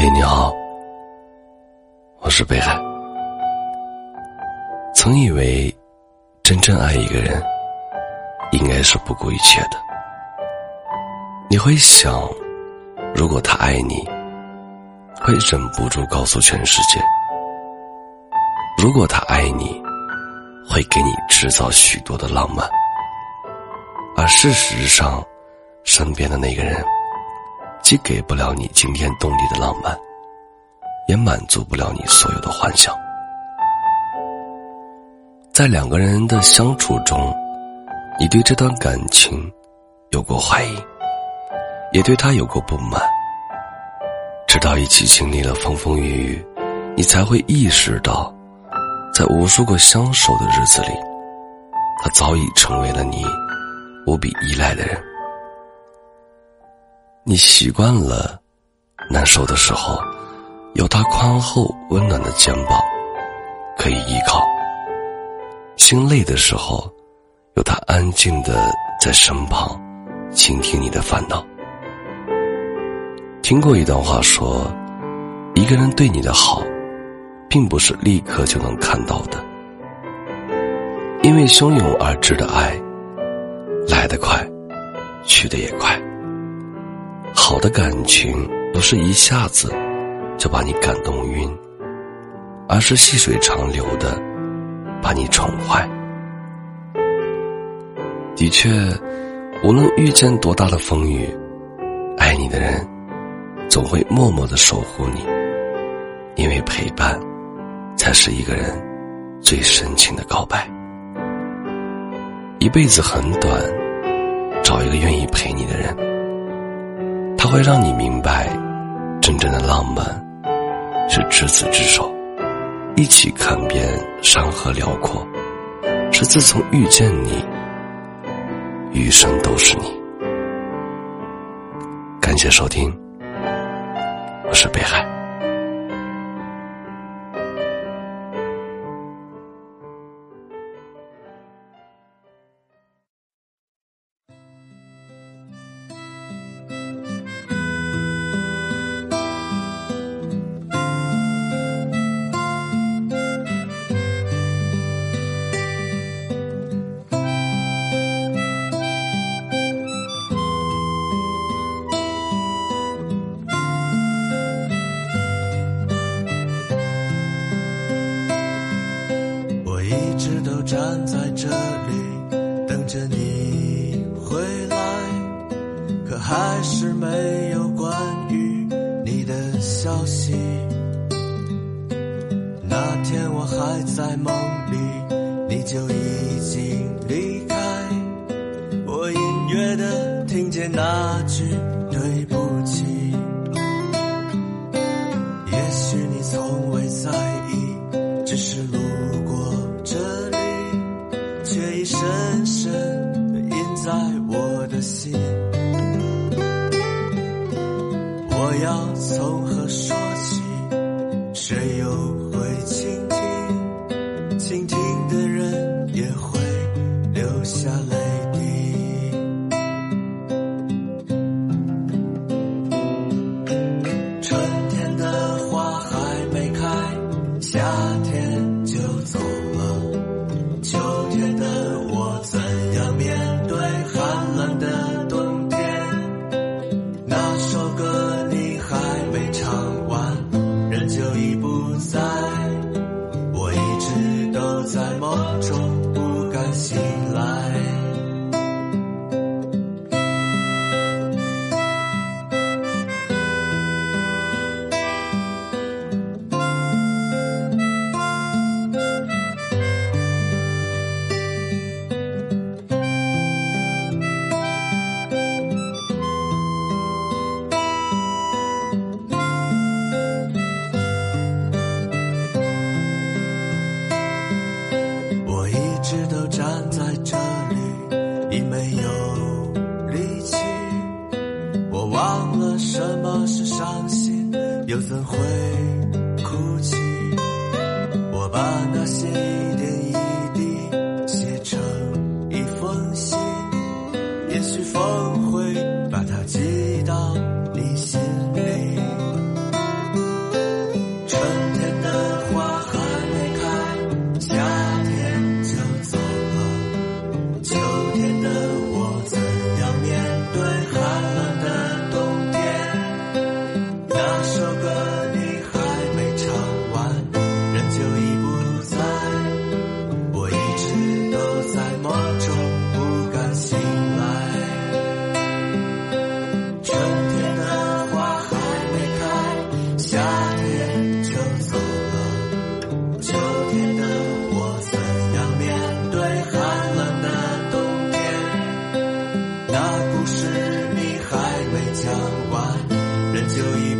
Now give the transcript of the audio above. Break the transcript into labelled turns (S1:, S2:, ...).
S1: 嘿，你好，我是北海。曾以为，真正爱一个人，应该是不顾一切的。你会想，如果他爱你，会忍不住告诉全世界；如果他爱你，会给你制造许多的浪漫。而事实上，身边的那个人。既给不了你惊天动地的浪漫，也满足不了你所有的幻想。在两个人的相处中，你对这段感情有过怀疑，也对他有过不满。直到一起经历了风风雨雨，你才会意识到，在无数个相守的日子里，他早已成为了你无比依赖的人。你习惯了，难受的时候，有他宽厚温暖的肩膀可以依靠；心累的时候，有他安静的在身旁倾听你的烦恼。听过一段话说，一个人对你的好，并不是立刻就能看到的，因为汹涌而至的爱，来得快，去得也快。好的感情不是一下子就把你感动晕，而是细水长流的把你宠坏。的确，无论遇见多大的风雨，爱你的人总会默默的守护你，因为陪伴才是一个人最深情的告白。一辈子很短，找一个愿意陪你的人。它会让你明白，真正的浪漫是执子之手，一起看遍山河辽阔。是自从遇见你，余生都是你。感谢收听，我是北海。
S2: 站在这里等着你回来，可还是没有关于你的消息。那天我还在梦里，你就已经离开。我隐约的听见那句深深的印在我的心。我要从何说起？谁又会倾听？倾听的人也会流下泪滴。春天的花还没开，夏天就走了。伤心，又怎会哭泣？我把那些就已